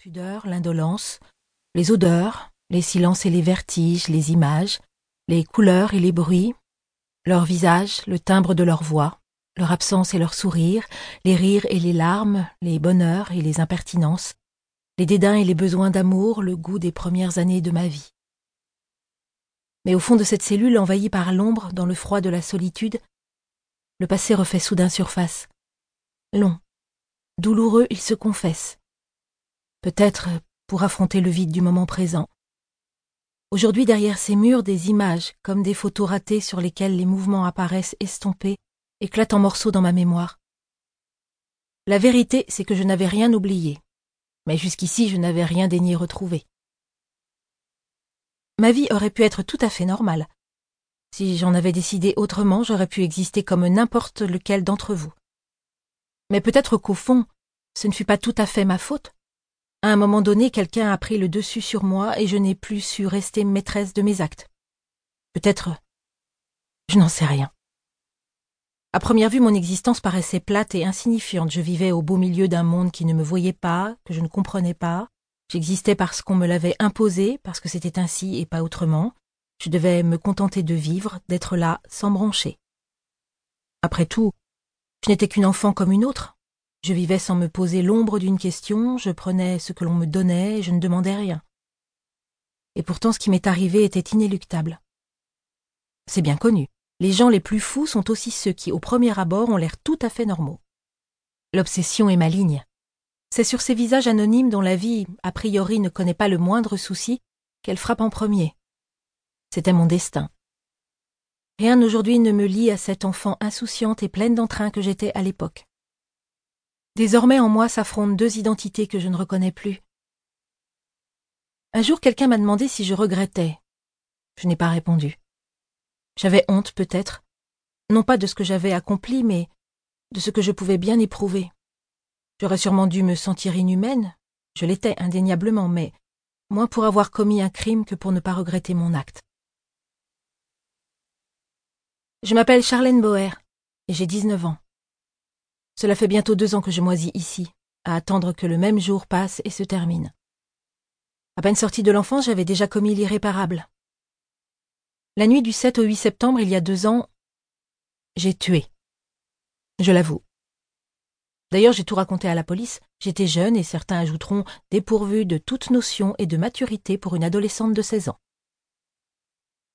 pudeur, l'indolence, les odeurs, les silences et les vertiges, les images, les couleurs et les bruits, leur visage, le timbre de leur voix, leur absence et leur sourire, les rires et les larmes, les bonheurs et les impertinences, les dédains et les besoins d'amour, le goût des premières années de ma vie. Mais au fond de cette cellule envahie par l'ombre, dans le froid de la solitude, le passé refait soudain surface. Long, douloureux, il se confesse. Peut-être pour affronter le vide du moment présent. Aujourd'hui, derrière ces murs, des images, comme des photos ratées sur lesquelles les mouvements apparaissent estompés, éclatent en morceaux dans ma mémoire. La vérité, c'est que je n'avais rien oublié. Mais jusqu'ici, je n'avais rien daigné retrouver. Ma vie aurait pu être tout à fait normale. Si j'en avais décidé autrement, j'aurais pu exister comme n'importe lequel d'entre vous. Mais peut-être qu'au fond, ce ne fut pas tout à fait ma faute. À un moment donné, quelqu'un a pris le dessus sur moi et je n'ai plus su rester maîtresse de mes actes. Peut-être. Je n'en sais rien. À première vue, mon existence paraissait plate et insignifiante. Je vivais au beau milieu d'un monde qui ne me voyait pas, que je ne comprenais pas. J'existais parce qu'on me l'avait imposé, parce que c'était ainsi et pas autrement. Je devais me contenter de vivre, d'être là, sans brancher. Après tout, je n'étais qu'une enfant comme une autre. Je vivais sans me poser l'ombre d'une question, je prenais ce que l'on me donnait et je ne demandais rien. Et pourtant ce qui m'est arrivé était inéluctable. C'est bien connu. Les gens les plus fous sont aussi ceux qui, au premier abord, ont l'air tout à fait normaux. L'obsession est maligne. C'est sur ces visages anonymes dont la vie, a priori, ne connaît pas le moindre souci, qu'elle frappe en premier. C'était mon destin. Rien aujourd'hui ne me lie à cette enfant insouciante et pleine d'entrain que j'étais à l'époque. Désormais en moi s'affrontent deux identités que je ne reconnais plus. Un jour quelqu'un m'a demandé si je regrettais. Je n'ai pas répondu. J'avais honte peut-être, non pas de ce que j'avais accompli, mais de ce que je pouvais bien éprouver. J'aurais sûrement dû me sentir inhumaine, je l'étais indéniablement, mais moins pour avoir commis un crime que pour ne pas regretter mon acte. Je m'appelle Charlène Boer et j'ai 19 ans. Cela fait bientôt deux ans que je moisis ici, à attendre que le même jour passe et se termine. À peine sortie de l'enfance, j'avais déjà commis l'irréparable. La nuit du 7 au 8 septembre, il y a deux ans, j'ai tué. Je l'avoue. D'ailleurs, j'ai tout raconté à la police. J'étais jeune et certains ajouteront dépourvu de toute notion et de maturité pour une adolescente de 16 ans.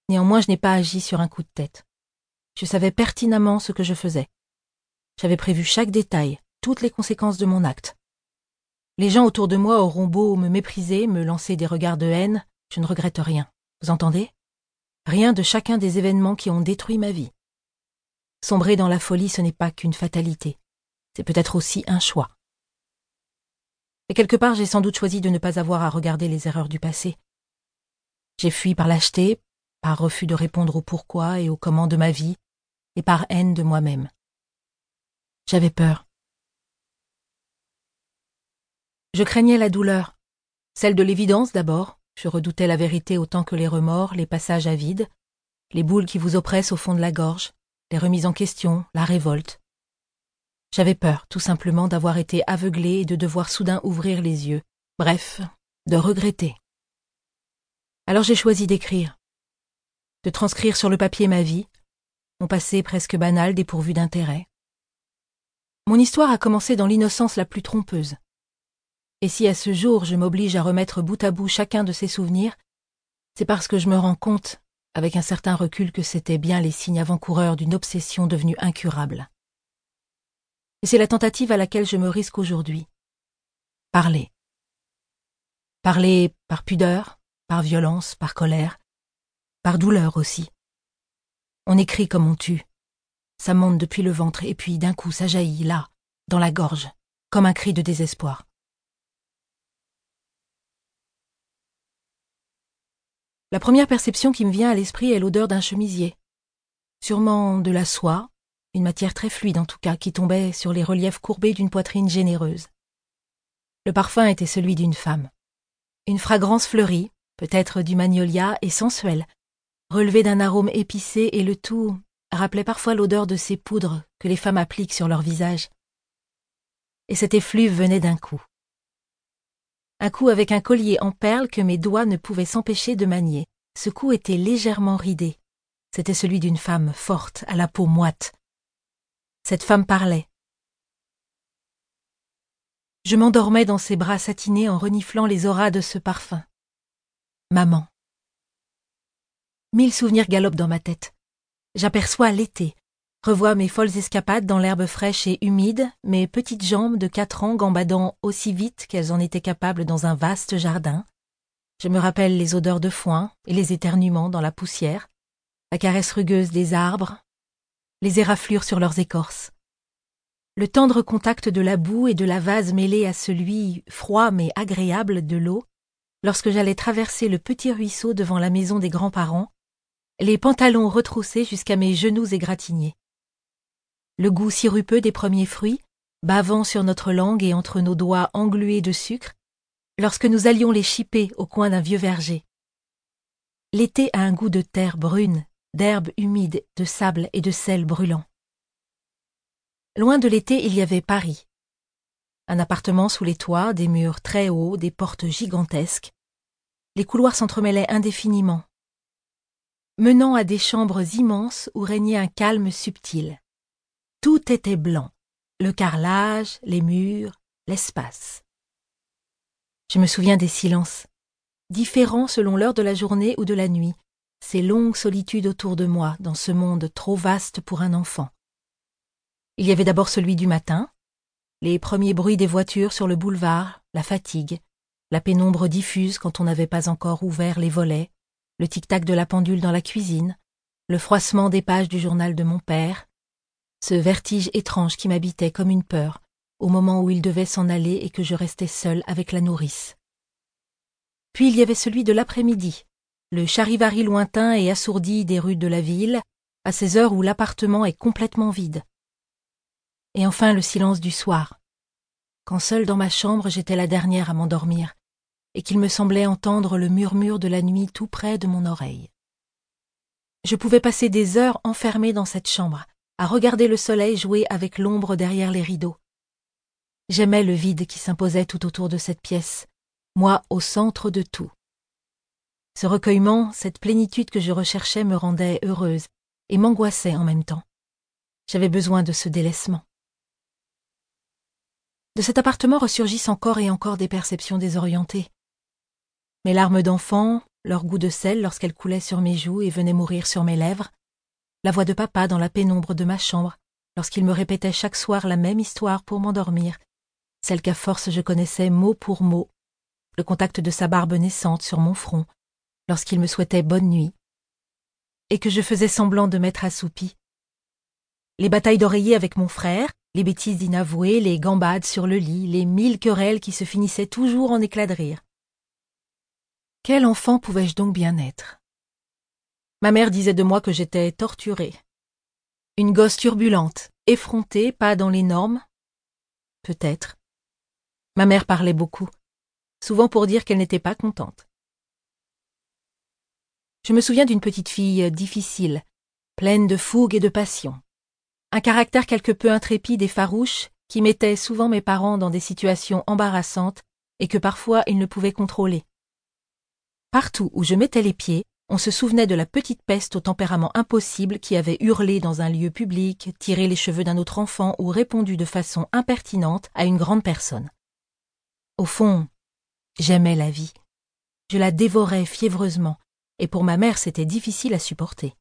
Néanmoins, je n'ai pas agi sur un coup de tête. Je savais pertinemment ce que je faisais. J'avais prévu chaque détail, toutes les conséquences de mon acte. Les gens autour de moi auront beau me mépriser, me lancer des regards de haine, je ne regrette rien. Vous entendez? Rien de chacun des événements qui ont détruit ma vie. Sombrer dans la folie, ce n'est pas qu'une fatalité. C'est peut-être aussi un choix. Et quelque part, j'ai sans doute choisi de ne pas avoir à regarder les erreurs du passé. J'ai fui par lâcheté, par refus de répondre au pourquoi et au comment de ma vie, et par haine de moi-même. J'avais peur. Je craignais la douleur, celle de l'évidence d'abord, je redoutais la vérité autant que les remords, les passages à vide, les boules qui vous oppressent au fond de la gorge, les remises en question, la révolte. J'avais peur, tout simplement, d'avoir été aveuglé et de devoir soudain ouvrir les yeux, bref, de regretter. Alors j'ai choisi d'écrire, de transcrire sur le papier ma vie, mon passé presque banal dépourvu d'intérêt. Mon histoire a commencé dans l'innocence la plus trompeuse. Et si à ce jour je m'oblige à remettre bout à bout chacun de ces souvenirs, c'est parce que je me rends compte, avec un certain recul, que c'était bien les signes avant-coureurs d'une obsession devenue incurable. Et c'est la tentative à laquelle je me risque aujourd'hui. Parler. Parler par pudeur, par violence, par colère, par douleur aussi. On écrit comme on tue. Ça monte depuis le ventre et puis d'un coup ça jaillit là, dans la gorge, comme un cri de désespoir. La première perception qui me vient à l'esprit est l'odeur d'un chemisier. Sûrement de la soie, une matière très fluide en tout cas, qui tombait sur les reliefs courbés d'une poitrine généreuse. Le parfum était celui d'une femme. Une fragrance fleurie, peut-être du magnolia, et sensuelle, relevée d'un arôme épicé et le tout rappelait parfois l'odeur de ces poudres que les femmes appliquent sur leur visage. Et cet effluve venait d'un coup. un cou avec un collier en perles que mes doigts ne pouvaient s'empêcher de manier. Ce cou était légèrement ridé. C'était celui d'une femme forte, à la peau moite. Cette femme parlait. Je m'endormais dans ses bras satinés en reniflant les auras de ce parfum. Maman. Mille souvenirs galopent dans ma tête. J'aperçois l'été, revois mes folles escapades dans l'herbe fraîche et humide, mes petites jambes de quatre ans gambadant aussi vite qu'elles en étaient capables dans un vaste jardin. Je me rappelle les odeurs de foin et les éternuements dans la poussière, la caresse rugueuse des arbres, les éraflures sur leurs écorces. Le tendre contact de la boue et de la vase mêlé à celui froid mais agréable de l'eau, lorsque j'allais traverser le petit ruisseau devant la maison des grands-parents, les pantalons retroussés jusqu'à mes genoux égratignés. Le goût sirupeux des premiers fruits, bavant sur notre langue et entre nos doigts englués de sucre, lorsque nous allions les chipper au coin d'un vieux verger. L'été a un goût de terre brune, d'herbe humide, de sable et de sel brûlant. Loin de l'été, il y avait Paris. Un appartement sous les toits, des murs très hauts, des portes gigantesques. Les couloirs s'entremêlaient indéfiniment, menant à des chambres immenses où régnait un calme subtil. Tout était blanc, le carrelage, les murs, l'espace. Je me souviens des silences, différents selon l'heure de la journée ou de la nuit, ces longues solitudes autour de moi dans ce monde trop vaste pour un enfant. Il y avait d'abord celui du matin, les premiers bruits des voitures sur le boulevard, la fatigue, la pénombre diffuse quand on n'avait pas encore ouvert les volets, le tic-tac de la pendule dans la cuisine, le froissement des pages du journal de mon père, ce vertige étrange qui m'habitait comme une peur au moment où il devait s'en aller et que je restais seule avec la nourrice. Puis il y avait celui de l'après-midi, le charivari lointain et assourdi des rues de la ville, à ces heures où l'appartement est complètement vide. Et enfin le silence du soir, quand seule dans ma chambre j'étais la dernière à m'endormir, et qu'il me semblait entendre le murmure de la nuit tout près de mon oreille. Je pouvais passer des heures enfermée dans cette chambre, à regarder le soleil jouer avec l'ombre derrière les rideaux. J'aimais le vide qui s'imposait tout autour de cette pièce, moi au centre de tout. Ce recueillement, cette plénitude que je recherchais me rendait heureuse et m'angoissait en même temps. J'avais besoin de ce délaissement. De cet appartement ressurgissent encore et encore des perceptions désorientées. Mes larmes d'enfant, leur goût de sel lorsqu'elles coulaient sur mes joues et venaient mourir sur mes lèvres, la voix de papa dans la pénombre de ma chambre, lorsqu'il me répétait chaque soir la même histoire pour m'endormir, celle qu'à force je connaissais mot pour mot, le contact de sa barbe naissante sur mon front, lorsqu'il me souhaitait bonne nuit, et que je faisais semblant de m'être assoupie. Les batailles d'oreiller avec mon frère, les bêtises inavouées, les gambades sur le lit, les mille querelles qui se finissaient toujours en éclats de rire. Quel enfant pouvais-je donc bien être? Ma mère disait de moi que j'étais torturée. Une gosse turbulente, effrontée, pas dans les normes? Peut-être. Ma mère parlait beaucoup, souvent pour dire qu'elle n'était pas contente. Je me souviens d'une petite fille difficile, pleine de fougue et de passion. Un caractère quelque peu intrépide et farouche qui mettait souvent mes parents dans des situations embarrassantes et que parfois ils ne pouvaient contrôler. Partout où je mettais les pieds, on se souvenait de la petite peste au tempérament impossible qui avait hurlé dans un lieu public, tiré les cheveux d'un autre enfant ou répondu de façon impertinente à une grande personne. Au fond, j'aimais la vie. Je la dévorais fiévreusement, et pour ma mère c'était difficile à supporter.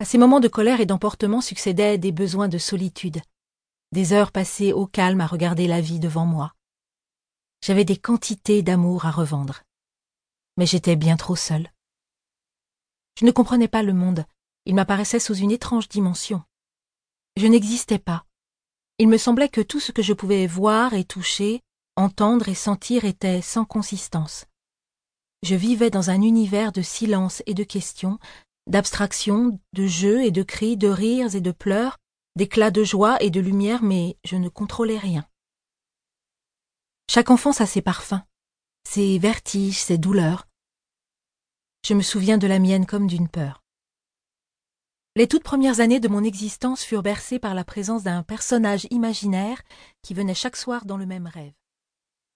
À ces moments de colère et d'emportement succédaient des besoins de solitude, des heures passées au calme à regarder la vie devant moi. J'avais des quantités d'amour à revendre. Mais j'étais bien trop seule. Je ne comprenais pas le monde, il m'apparaissait sous une étrange dimension. Je n'existais pas. Il me semblait que tout ce que je pouvais voir et toucher, entendre et sentir était sans consistance. Je vivais dans un univers de silence et de questions, d'abstractions, de jeux et de cris, de rires et de pleurs, d'éclats de joie et de lumière, mais je ne contrôlais rien. Chaque enfance a ses parfums, ses vertiges, ses douleurs. Je me souviens de la mienne comme d'une peur. Les toutes premières années de mon existence furent bercées par la présence d'un personnage imaginaire qui venait chaque soir dans le même rêve.